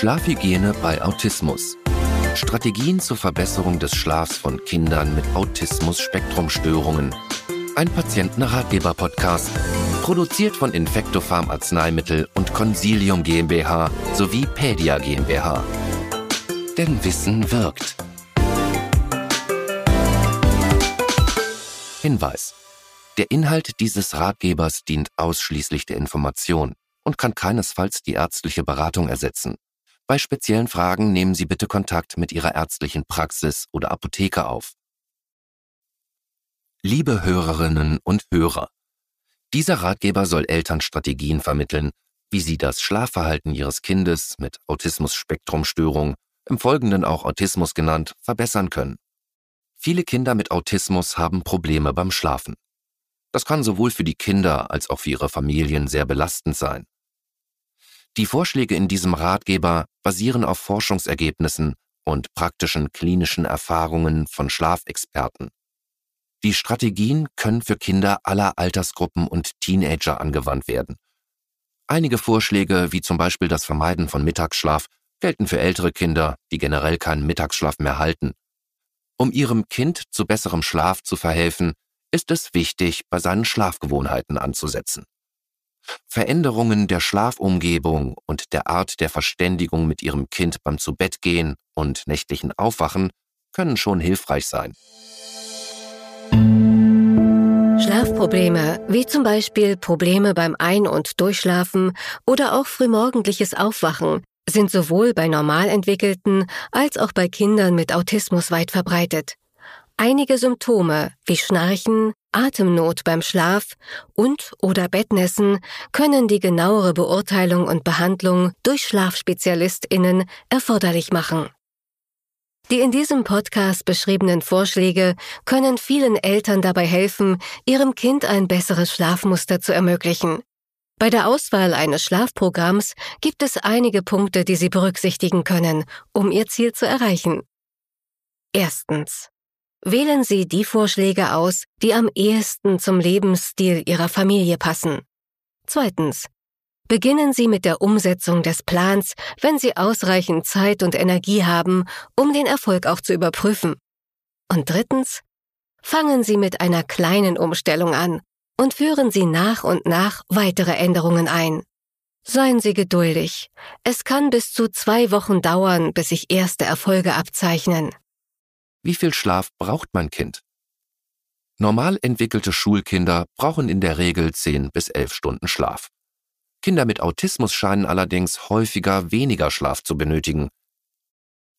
Schlafhygiene bei Autismus. Strategien zur Verbesserung des Schlafs von Kindern mit Autismus-Spektrumstörungen. Ein Patientenratgeber-Podcast. Produziert von Infectopharm Arzneimittel und Consilium GmbH sowie Pedia GmbH. Denn Wissen wirkt. Hinweis. Der Inhalt dieses Ratgebers dient ausschließlich der Information und kann keinesfalls die ärztliche Beratung ersetzen. Bei speziellen Fragen nehmen Sie bitte Kontakt mit Ihrer ärztlichen Praxis oder Apotheke auf. Liebe Hörerinnen und Hörer, dieser Ratgeber soll Eltern Strategien vermitteln, wie sie das Schlafverhalten ihres Kindes mit Autismus-Spektrumstörung, im Folgenden auch Autismus genannt, verbessern können. Viele Kinder mit Autismus haben Probleme beim Schlafen. Das kann sowohl für die Kinder als auch für ihre Familien sehr belastend sein. Die Vorschläge in diesem Ratgeber basieren auf Forschungsergebnissen und praktischen klinischen Erfahrungen von Schlafexperten. Die Strategien können für Kinder aller Altersgruppen und Teenager angewandt werden. Einige Vorschläge, wie zum Beispiel das Vermeiden von Mittagsschlaf, gelten für ältere Kinder, die generell keinen Mittagsschlaf mehr halten. Um ihrem Kind zu besserem Schlaf zu verhelfen, ist es wichtig, bei seinen Schlafgewohnheiten anzusetzen. Veränderungen der Schlafumgebung und der Art der Verständigung mit ihrem Kind beim Zubettgehen und nächtlichen Aufwachen können schon hilfreich sein. Schlafprobleme, wie zum Beispiel Probleme beim Ein- und Durchschlafen oder auch frühmorgendliches Aufwachen, sind sowohl bei normal entwickelten als auch bei Kindern mit Autismus weit verbreitet. Einige Symptome wie Schnarchen, Atemnot beim Schlaf und oder Bettnässen können die genauere Beurteilung und Behandlung durch Schlafspezialistinnen erforderlich machen. Die in diesem Podcast beschriebenen Vorschläge können vielen Eltern dabei helfen, ihrem Kind ein besseres Schlafmuster zu ermöglichen. Bei der Auswahl eines Schlafprogramms gibt es einige Punkte, die Sie berücksichtigen können, um Ihr Ziel zu erreichen. Erstens. Wählen Sie die Vorschläge aus, die am ehesten zum Lebensstil Ihrer Familie passen. Zweitens. Beginnen Sie mit der Umsetzung des Plans, wenn Sie ausreichend Zeit und Energie haben, um den Erfolg auch zu überprüfen. Und drittens. Fangen Sie mit einer kleinen Umstellung an und führen Sie nach und nach weitere Änderungen ein. Seien Sie geduldig. Es kann bis zu zwei Wochen dauern, bis sich erste Erfolge abzeichnen. Wie viel Schlaf braucht mein Kind? Normal entwickelte Schulkinder brauchen in der Regel 10 bis 11 Stunden Schlaf. Kinder mit Autismus scheinen allerdings häufiger weniger Schlaf zu benötigen.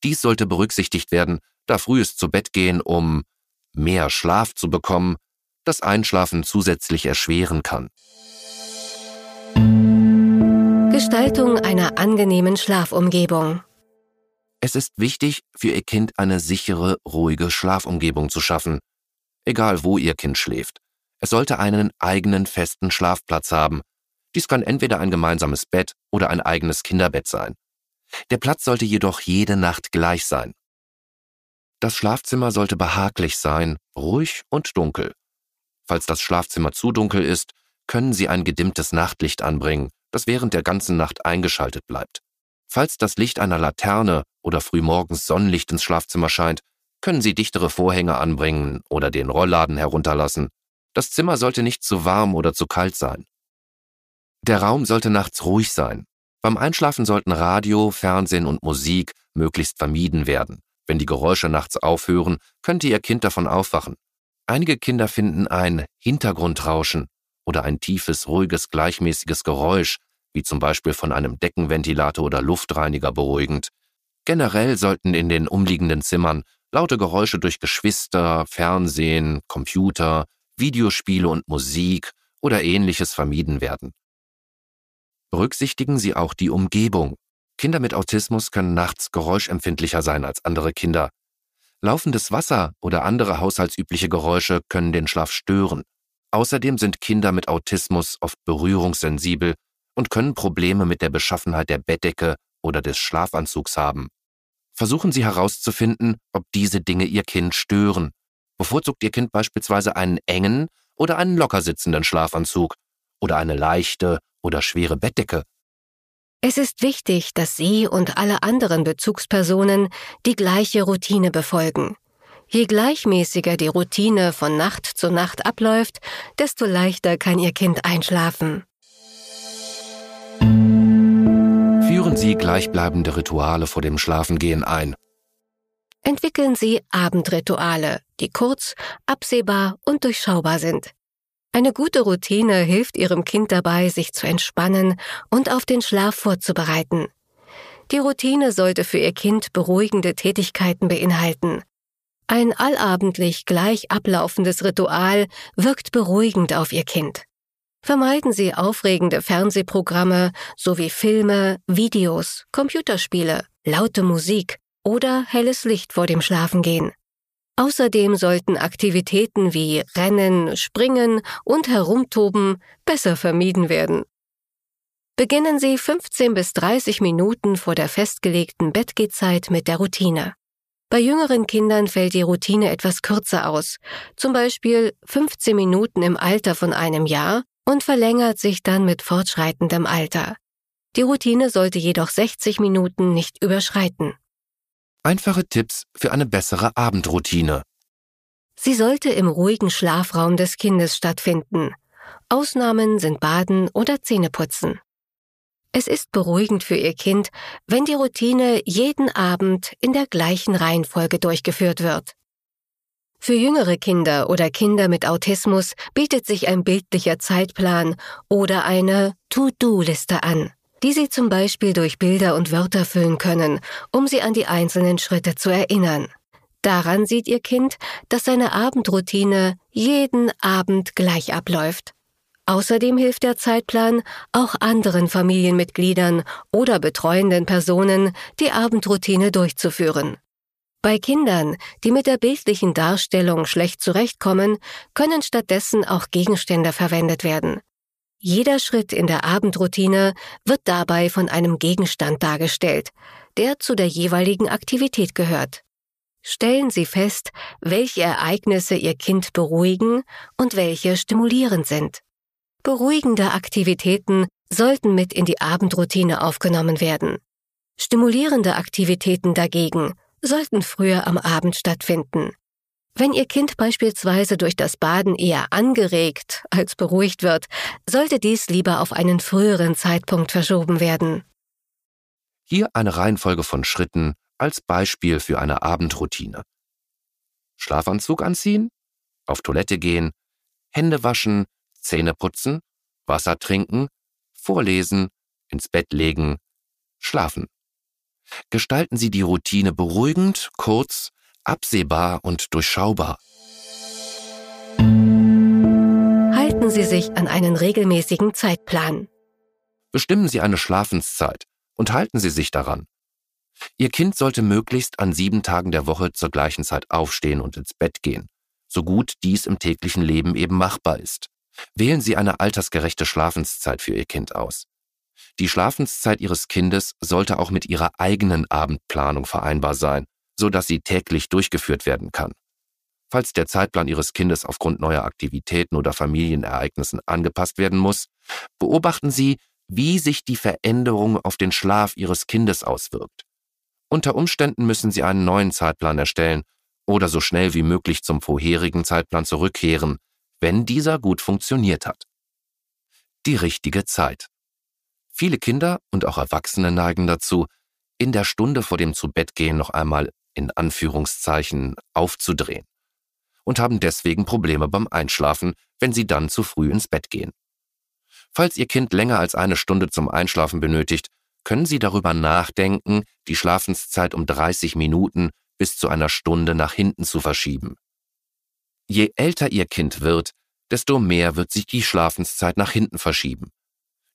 Dies sollte berücksichtigt werden, da frühes zu Bett gehen, um mehr Schlaf zu bekommen, das Einschlafen zusätzlich erschweren kann. Gestaltung einer angenehmen Schlafumgebung. Es ist wichtig, für Ihr Kind eine sichere, ruhige Schlafumgebung zu schaffen. Egal wo Ihr Kind schläft. Es sollte einen eigenen festen Schlafplatz haben. Dies kann entweder ein gemeinsames Bett oder ein eigenes Kinderbett sein. Der Platz sollte jedoch jede Nacht gleich sein. Das Schlafzimmer sollte behaglich sein, ruhig und dunkel. Falls das Schlafzimmer zu dunkel ist, können Sie ein gedimmtes Nachtlicht anbringen, das während der ganzen Nacht eingeschaltet bleibt. Falls das Licht einer Laterne oder frühmorgens Sonnenlicht ins Schlafzimmer scheint, können Sie dichtere Vorhänge anbringen oder den Rollladen herunterlassen. Das Zimmer sollte nicht zu warm oder zu kalt sein. Der Raum sollte nachts ruhig sein. Beim Einschlafen sollten Radio, Fernsehen und Musik möglichst vermieden werden. Wenn die Geräusche nachts aufhören, könnte Ihr Kind davon aufwachen. Einige Kinder finden ein Hintergrundrauschen oder ein tiefes, ruhiges, gleichmäßiges Geräusch wie zum Beispiel von einem Deckenventilator oder Luftreiniger beruhigend. Generell sollten in den umliegenden Zimmern laute Geräusche durch Geschwister, Fernsehen, Computer, Videospiele und Musik oder ähnliches vermieden werden. Berücksichtigen Sie auch die Umgebung. Kinder mit Autismus können nachts geräuschempfindlicher sein als andere Kinder. Laufendes Wasser oder andere haushaltsübliche Geräusche können den Schlaf stören. Außerdem sind Kinder mit Autismus oft berührungssensibel und können Probleme mit der Beschaffenheit der Bettdecke oder des Schlafanzugs haben. Versuchen Sie herauszufinden, ob diese Dinge Ihr Kind stören. Bevorzugt Ihr Kind beispielsweise einen engen oder einen locker sitzenden Schlafanzug oder eine leichte oder schwere Bettdecke? Es ist wichtig, dass Sie und alle anderen Bezugspersonen die gleiche Routine befolgen. Je gleichmäßiger die Routine von Nacht zu Nacht abläuft, desto leichter kann Ihr Kind einschlafen. Führen Sie gleichbleibende Rituale vor dem Schlafengehen ein. Entwickeln Sie Abendrituale, die kurz, absehbar und durchschaubar sind. Eine gute Routine hilft Ihrem Kind dabei, sich zu entspannen und auf den Schlaf vorzubereiten. Die Routine sollte für Ihr Kind beruhigende Tätigkeiten beinhalten. Ein allabendlich gleich ablaufendes Ritual wirkt beruhigend auf Ihr Kind. Vermeiden Sie aufregende Fernsehprogramme sowie Filme, Videos, Computerspiele, laute Musik oder helles Licht vor dem Schlafengehen. Außerdem sollten Aktivitäten wie Rennen, Springen und Herumtoben besser vermieden werden. Beginnen Sie 15 bis 30 Minuten vor der festgelegten Bettgehzeit mit der Routine. Bei jüngeren Kindern fällt die Routine etwas kürzer aus, zum Beispiel 15 Minuten im Alter von einem Jahr und verlängert sich dann mit fortschreitendem Alter. Die Routine sollte jedoch 60 Minuten nicht überschreiten. Einfache Tipps für eine bessere Abendroutine. Sie sollte im ruhigen Schlafraum des Kindes stattfinden. Ausnahmen sind Baden oder Zähneputzen. Es ist beruhigend für Ihr Kind, wenn die Routine jeden Abend in der gleichen Reihenfolge durchgeführt wird. Für jüngere Kinder oder Kinder mit Autismus bietet sich ein bildlicher Zeitplan oder eine To-Do-Liste an die Sie zum Beispiel durch Bilder und Wörter füllen können, um Sie an die einzelnen Schritte zu erinnern. Daran sieht Ihr Kind, dass seine Abendroutine jeden Abend gleich abläuft. Außerdem hilft der Zeitplan auch anderen Familienmitgliedern oder betreuenden Personen, die Abendroutine durchzuführen. Bei Kindern, die mit der bildlichen Darstellung schlecht zurechtkommen, können stattdessen auch Gegenstände verwendet werden. Jeder Schritt in der Abendroutine wird dabei von einem Gegenstand dargestellt, der zu der jeweiligen Aktivität gehört. Stellen Sie fest, welche Ereignisse Ihr Kind beruhigen und welche stimulierend sind. Beruhigende Aktivitäten sollten mit in die Abendroutine aufgenommen werden. Stimulierende Aktivitäten dagegen sollten früher am Abend stattfinden. Wenn Ihr Kind beispielsweise durch das Baden eher angeregt als beruhigt wird, sollte dies lieber auf einen früheren Zeitpunkt verschoben werden. Hier eine Reihenfolge von Schritten als Beispiel für eine Abendroutine. Schlafanzug anziehen, auf Toilette gehen, Hände waschen, Zähne putzen, Wasser trinken, vorlesen, ins Bett legen, schlafen. Gestalten Sie die Routine beruhigend, kurz, absehbar und durchschaubar. Halten Sie sich an einen regelmäßigen Zeitplan. Bestimmen Sie eine Schlafenszeit und halten Sie sich daran. Ihr Kind sollte möglichst an sieben Tagen der Woche zur gleichen Zeit aufstehen und ins Bett gehen, so gut dies im täglichen Leben eben machbar ist. Wählen Sie eine altersgerechte Schlafenszeit für Ihr Kind aus. Die Schlafenszeit Ihres Kindes sollte auch mit Ihrer eigenen Abendplanung vereinbar sein so dass sie täglich durchgeführt werden kann. Falls der Zeitplan Ihres Kindes aufgrund neuer Aktivitäten oder Familienereignissen angepasst werden muss, beobachten Sie, wie sich die Veränderung auf den Schlaf Ihres Kindes auswirkt. Unter Umständen müssen Sie einen neuen Zeitplan erstellen oder so schnell wie möglich zum vorherigen Zeitplan zurückkehren, wenn dieser gut funktioniert hat. Die richtige Zeit. Viele Kinder und auch Erwachsene neigen dazu, in der Stunde vor dem Zubettgehen noch einmal in Anführungszeichen aufzudrehen und haben deswegen Probleme beim Einschlafen, wenn sie dann zu früh ins Bett gehen. Falls Ihr Kind länger als eine Stunde zum Einschlafen benötigt, können Sie darüber nachdenken, die Schlafenszeit um 30 Minuten bis zu einer Stunde nach hinten zu verschieben. Je älter Ihr Kind wird, desto mehr wird sich die Schlafenszeit nach hinten verschieben.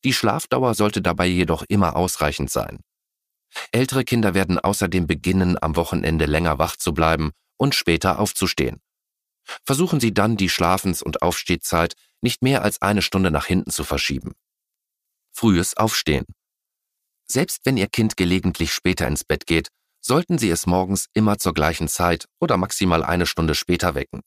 Die Schlafdauer sollte dabei jedoch immer ausreichend sein. Ältere Kinder werden außerdem beginnen, am Wochenende länger wach zu bleiben und später aufzustehen. Versuchen Sie dann, die Schlafens- und Aufstehzeit nicht mehr als eine Stunde nach hinten zu verschieben. Frühes Aufstehen. Selbst wenn Ihr Kind gelegentlich später ins Bett geht, sollten Sie es morgens immer zur gleichen Zeit oder maximal eine Stunde später wecken.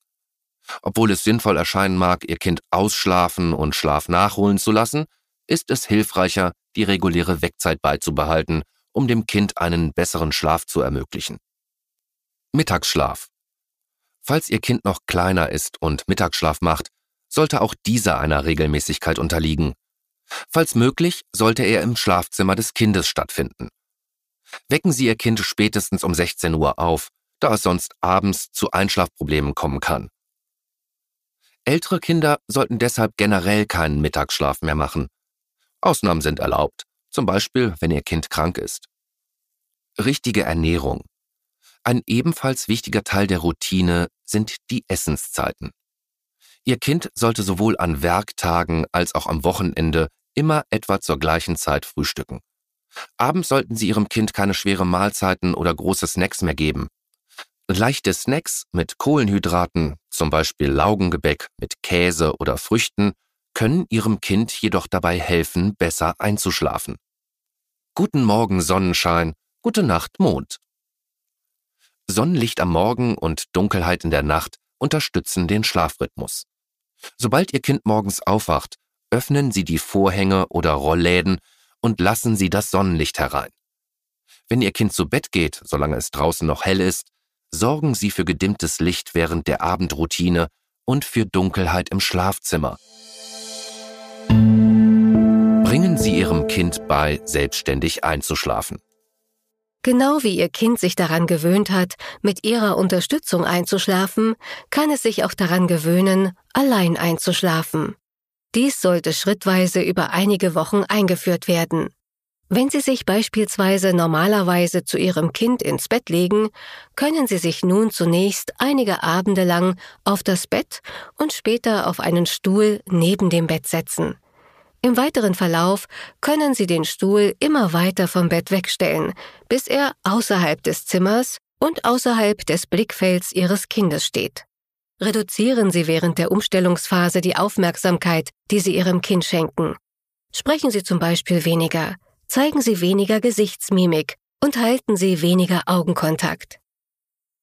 Obwohl es sinnvoll erscheinen mag, Ihr Kind ausschlafen und Schlaf nachholen zu lassen, ist es hilfreicher, die reguläre Wegzeit beizubehalten, um dem Kind einen besseren Schlaf zu ermöglichen. Mittagsschlaf. Falls Ihr Kind noch kleiner ist und Mittagsschlaf macht, sollte auch dieser einer Regelmäßigkeit unterliegen. Falls möglich, sollte er im Schlafzimmer des Kindes stattfinden. Wecken Sie Ihr Kind spätestens um 16 Uhr auf, da es sonst abends zu Einschlafproblemen kommen kann. Ältere Kinder sollten deshalb generell keinen Mittagsschlaf mehr machen. Ausnahmen sind erlaubt, zum Beispiel wenn Ihr Kind krank ist. Richtige Ernährung. Ein ebenfalls wichtiger Teil der Routine sind die Essenszeiten. Ihr Kind sollte sowohl an Werktagen als auch am Wochenende immer etwa zur gleichen Zeit frühstücken. Abends sollten Sie Ihrem Kind keine schwere Mahlzeiten oder große Snacks mehr geben. Leichte Snacks mit Kohlenhydraten, zum Beispiel Laugengebäck mit Käse oder Früchten, können Ihrem Kind jedoch dabei helfen, besser einzuschlafen. Guten Morgen Sonnenschein, gute Nacht Mond. Sonnenlicht am Morgen und Dunkelheit in der Nacht unterstützen den Schlafrhythmus. Sobald Ihr Kind morgens aufwacht, öffnen Sie die Vorhänge oder Rollläden und lassen Sie das Sonnenlicht herein. Wenn Ihr Kind zu Bett geht, solange es draußen noch hell ist, sorgen Sie für gedimmtes Licht während der Abendroutine und für Dunkelheit im Schlafzimmer. Bringen Sie Ihrem Kind bei, selbstständig einzuschlafen. Genau wie Ihr Kind sich daran gewöhnt hat, mit Ihrer Unterstützung einzuschlafen, kann es sich auch daran gewöhnen, allein einzuschlafen. Dies sollte schrittweise über einige Wochen eingeführt werden. Wenn Sie sich beispielsweise normalerweise zu Ihrem Kind ins Bett legen, können Sie sich nun zunächst einige Abende lang auf das Bett und später auf einen Stuhl neben dem Bett setzen. Im weiteren Verlauf können Sie den Stuhl immer weiter vom Bett wegstellen, bis er außerhalb des Zimmers und außerhalb des Blickfelds Ihres Kindes steht. Reduzieren Sie während der Umstellungsphase die Aufmerksamkeit, die Sie Ihrem Kind schenken. Sprechen Sie zum Beispiel weniger, zeigen Sie weniger Gesichtsmimik und halten Sie weniger Augenkontakt.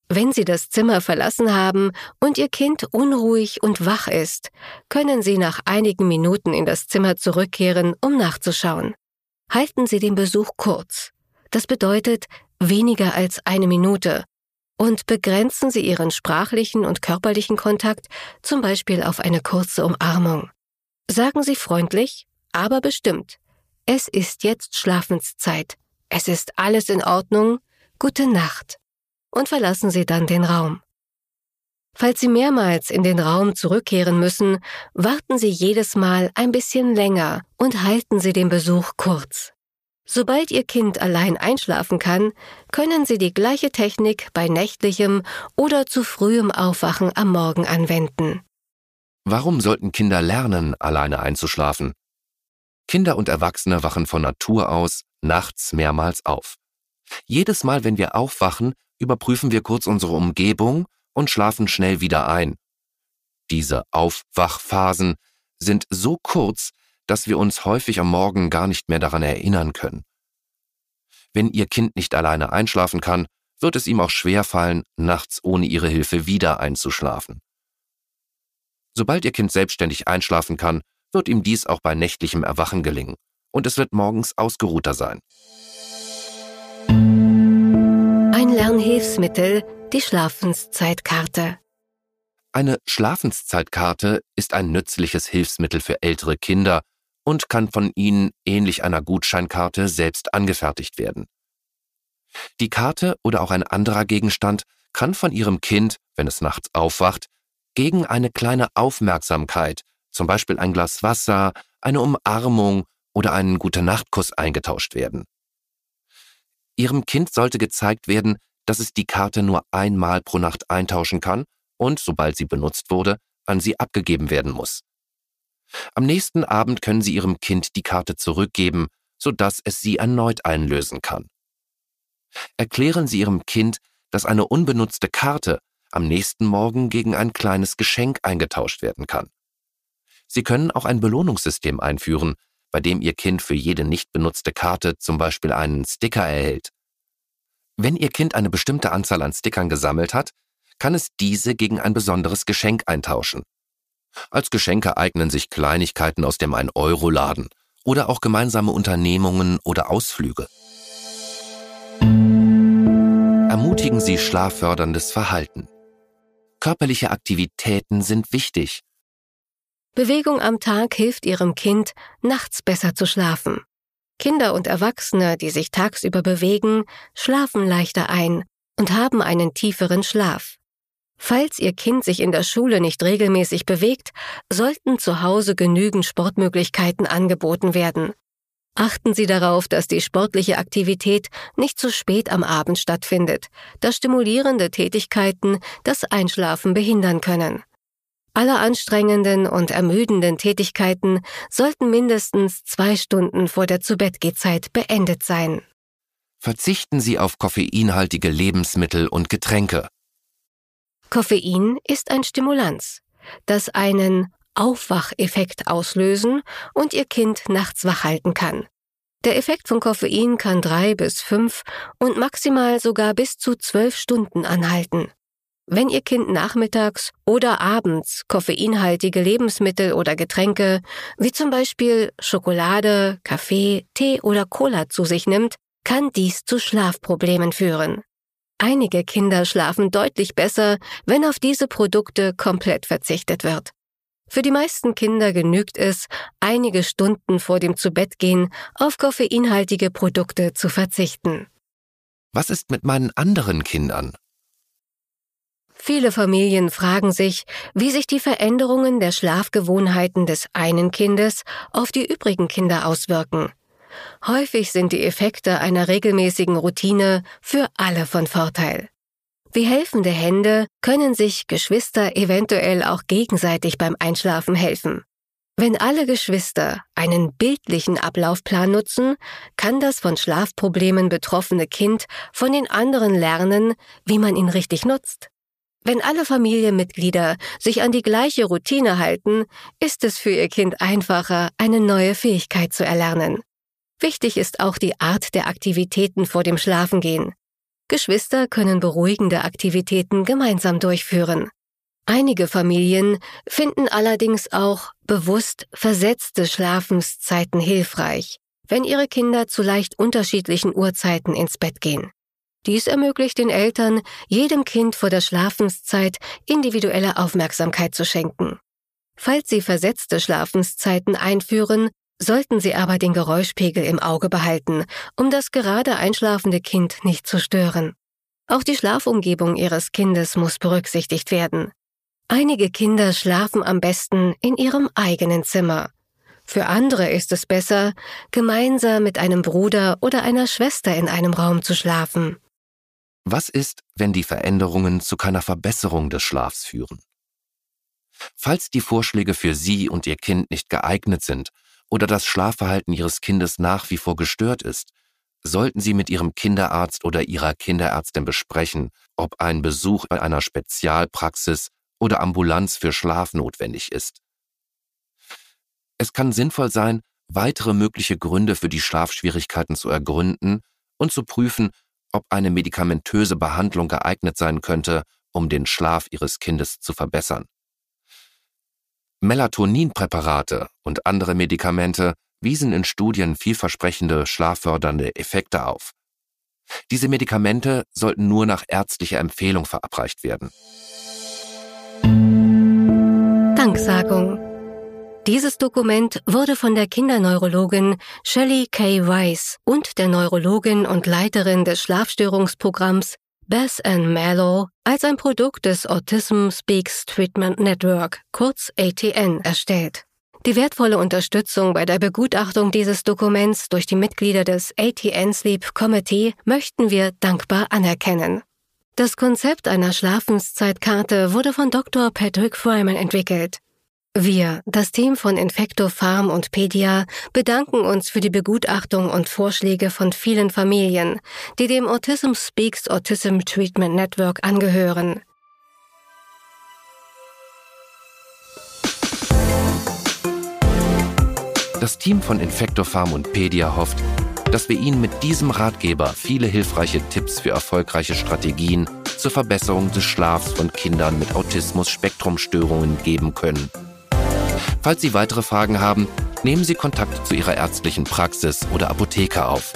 Wenn Sie das Zimmer verlassen haben und Ihr Kind unruhig und wach ist, können Sie nach einigen Minuten in das Zimmer zurückkehren, um nachzuschauen. Halten Sie den Besuch kurz. Das bedeutet weniger als eine Minute. Und begrenzen Sie Ihren sprachlichen und körperlichen Kontakt zum Beispiel auf eine kurze Umarmung. Sagen Sie freundlich, aber bestimmt, es ist jetzt Schlafenszeit. Es ist alles in Ordnung. Gute Nacht. Und verlassen Sie dann den Raum. Falls Sie mehrmals in den Raum zurückkehren müssen, warten Sie jedes Mal ein bisschen länger und halten Sie den Besuch kurz. Sobald Ihr Kind allein einschlafen kann, können Sie die gleiche Technik bei nächtlichem oder zu frühem Aufwachen am Morgen anwenden. Warum sollten Kinder lernen, alleine einzuschlafen? Kinder und Erwachsene wachen von Natur aus nachts mehrmals auf. Jedes Mal, wenn wir aufwachen, überprüfen wir kurz unsere Umgebung und schlafen schnell wieder ein. Diese Aufwachphasen sind so kurz, dass wir uns häufig am Morgen gar nicht mehr daran erinnern können. Wenn Ihr Kind nicht alleine einschlafen kann, wird es ihm auch schwer fallen, nachts ohne Ihre Hilfe wieder einzuschlafen. Sobald Ihr Kind selbstständig einschlafen kann, wird ihm dies auch bei nächtlichem Erwachen gelingen und es wird morgens ausgeruhter sein. Ein Lernhilfsmittel, die Schlafenszeitkarte. Eine Schlafenszeitkarte ist ein nützliches Hilfsmittel für ältere Kinder und kann von ihnen ähnlich einer Gutscheinkarte selbst angefertigt werden. Die Karte oder auch ein anderer Gegenstand kann von Ihrem Kind, wenn es nachts aufwacht, gegen eine kleine Aufmerksamkeit zum Beispiel ein Glas Wasser, eine Umarmung oder einen Gute-Nacht-Kuss eingetauscht werden. Ihrem Kind sollte gezeigt werden, dass es die Karte nur einmal pro Nacht eintauschen kann und, sobald sie benutzt wurde, an sie abgegeben werden muss. Am nächsten Abend können Sie Ihrem Kind die Karte zurückgeben, sodass es sie erneut einlösen kann. Erklären Sie Ihrem Kind, dass eine unbenutzte Karte am nächsten Morgen gegen ein kleines Geschenk eingetauscht werden kann. Sie können auch ein Belohnungssystem einführen, bei dem Ihr Kind für jede nicht benutzte Karte zum Beispiel einen Sticker erhält. Wenn Ihr Kind eine bestimmte Anzahl an Stickern gesammelt hat, kann es diese gegen ein besonderes Geschenk eintauschen. Als Geschenke eignen sich Kleinigkeiten aus dem 1-Euro-Laden oder auch gemeinsame Unternehmungen oder Ausflüge. Ermutigen Sie schlafförderndes Verhalten. Körperliche Aktivitäten sind wichtig. Bewegung am Tag hilft Ihrem Kind, nachts besser zu schlafen. Kinder und Erwachsene, die sich tagsüber bewegen, schlafen leichter ein und haben einen tieferen Schlaf. Falls Ihr Kind sich in der Schule nicht regelmäßig bewegt, sollten zu Hause genügend Sportmöglichkeiten angeboten werden. Achten Sie darauf, dass die sportliche Aktivität nicht zu spät am Abend stattfindet, da stimulierende Tätigkeiten das Einschlafen behindern können. Alle anstrengenden und ermüdenden Tätigkeiten sollten mindestens zwei Stunden vor der Zubettgehzeit beendet sein. Verzichten Sie auf koffeinhaltige Lebensmittel und Getränke. Koffein ist ein Stimulanz, das einen Aufwacheffekt auslösen und Ihr Kind nachts wach halten kann. Der Effekt von Koffein kann drei bis fünf und maximal sogar bis zu zwölf Stunden anhalten. Wenn Ihr Kind nachmittags oder abends koffeinhaltige Lebensmittel oder Getränke, wie zum Beispiel Schokolade, Kaffee, Tee oder Cola zu sich nimmt, kann dies zu Schlafproblemen führen. Einige Kinder schlafen deutlich besser, wenn auf diese Produkte komplett verzichtet wird. Für die meisten Kinder genügt es, einige Stunden vor dem Zubettgehen auf koffeinhaltige Produkte zu verzichten. Was ist mit meinen anderen Kindern? Viele Familien fragen sich, wie sich die Veränderungen der Schlafgewohnheiten des einen Kindes auf die übrigen Kinder auswirken. Häufig sind die Effekte einer regelmäßigen Routine für alle von Vorteil. Wie helfende Hände können sich Geschwister eventuell auch gegenseitig beim Einschlafen helfen. Wenn alle Geschwister einen bildlichen Ablaufplan nutzen, kann das von Schlafproblemen betroffene Kind von den anderen lernen, wie man ihn richtig nutzt. Wenn alle Familienmitglieder sich an die gleiche Routine halten, ist es für ihr Kind einfacher, eine neue Fähigkeit zu erlernen. Wichtig ist auch die Art der Aktivitäten vor dem Schlafengehen. Geschwister können beruhigende Aktivitäten gemeinsam durchführen. Einige Familien finden allerdings auch bewusst versetzte Schlafenszeiten hilfreich, wenn ihre Kinder zu leicht unterschiedlichen Uhrzeiten ins Bett gehen. Dies ermöglicht den Eltern, jedem Kind vor der Schlafenszeit individuelle Aufmerksamkeit zu schenken. Falls sie versetzte Schlafenszeiten einführen, sollten Sie aber den Geräuschpegel im Auge behalten, um das gerade einschlafende Kind nicht zu stören. Auch die Schlafumgebung Ihres Kindes muss berücksichtigt werden. Einige Kinder schlafen am besten in ihrem eigenen Zimmer. Für andere ist es besser, gemeinsam mit einem Bruder oder einer Schwester in einem Raum zu schlafen. Was ist, wenn die Veränderungen zu keiner Verbesserung des Schlafs führen? Falls die Vorschläge für Sie und Ihr Kind nicht geeignet sind oder das Schlafverhalten Ihres Kindes nach wie vor gestört ist, sollten Sie mit Ihrem Kinderarzt oder Ihrer Kinderärztin besprechen, ob ein Besuch bei einer Spezialpraxis oder Ambulanz für Schlaf notwendig ist. Es kann sinnvoll sein, weitere mögliche Gründe für die Schlafschwierigkeiten zu ergründen und zu prüfen, ob eine medikamentöse Behandlung geeignet sein könnte, um den Schlaf Ihres Kindes zu verbessern. Melatoninpräparate und andere Medikamente wiesen in Studien vielversprechende schlaffördernde Effekte auf. Diese Medikamente sollten nur nach ärztlicher Empfehlung verabreicht werden. Danksagung. Dieses Dokument wurde von der Kinderneurologin Shelley K. Rice und der Neurologin und Leiterin des Schlafstörungsprogramms Beth Ann Mallow als ein Produkt des Autism Speaks Treatment Network, kurz ATN, erstellt. Die wertvolle Unterstützung bei der Begutachtung dieses Dokuments durch die Mitglieder des ATN Sleep Committee möchten wir dankbar anerkennen. Das Konzept einer Schlafenszeitkarte wurde von Dr. Patrick Fryman entwickelt. Wir, das Team von Infecto Farm und Pedia, bedanken uns für die Begutachtung und Vorschläge von vielen Familien, die dem Autism Speaks Autism Treatment Network angehören. Das Team von Infecto Farm und Pedia hofft, dass wir Ihnen mit diesem Ratgeber viele hilfreiche Tipps für erfolgreiche Strategien zur Verbesserung des Schlafs von Kindern mit Autismus-Spektrumstörungen geben können. Falls Sie weitere Fragen haben, nehmen Sie Kontakt zu Ihrer ärztlichen Praxis oder Apotheke auf.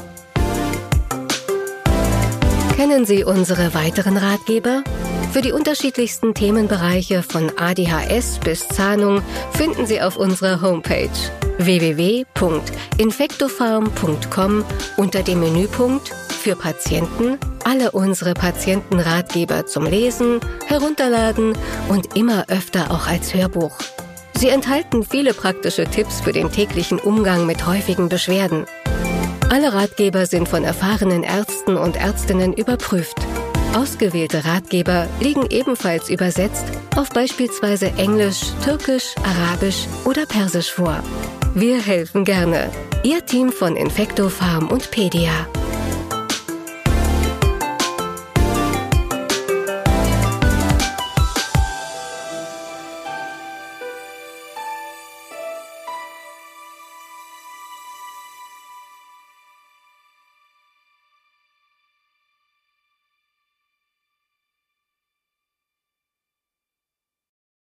Kennen Sie unsere weiteren Ratgeber? Für die unterschiedlichsten Themenbereiche von ADHS bis Zahnung finden Sie auf unserer Homepage www.infectofarm.com unter dem Menüpunkt für Patienten alle unsere Patientenratgeber zum Lesen, Herunterladen und immer öfter auch als Hörbuch. Sie enthalten viele praktische Tipps für den täglichen Umgang mit häufigen Beschwerden. Alle Ratgeber sind von erfahrenen Ärzten und Ärztinnen überprüft. Ausgewählte Ratgeber liegen ebenfalls übersetzt auf beispielsweise Englisch, Türkisch, Arabisch oder Persisch vor. Wir helfen gerne. Ihr Team von Infecto Farm und Pedia.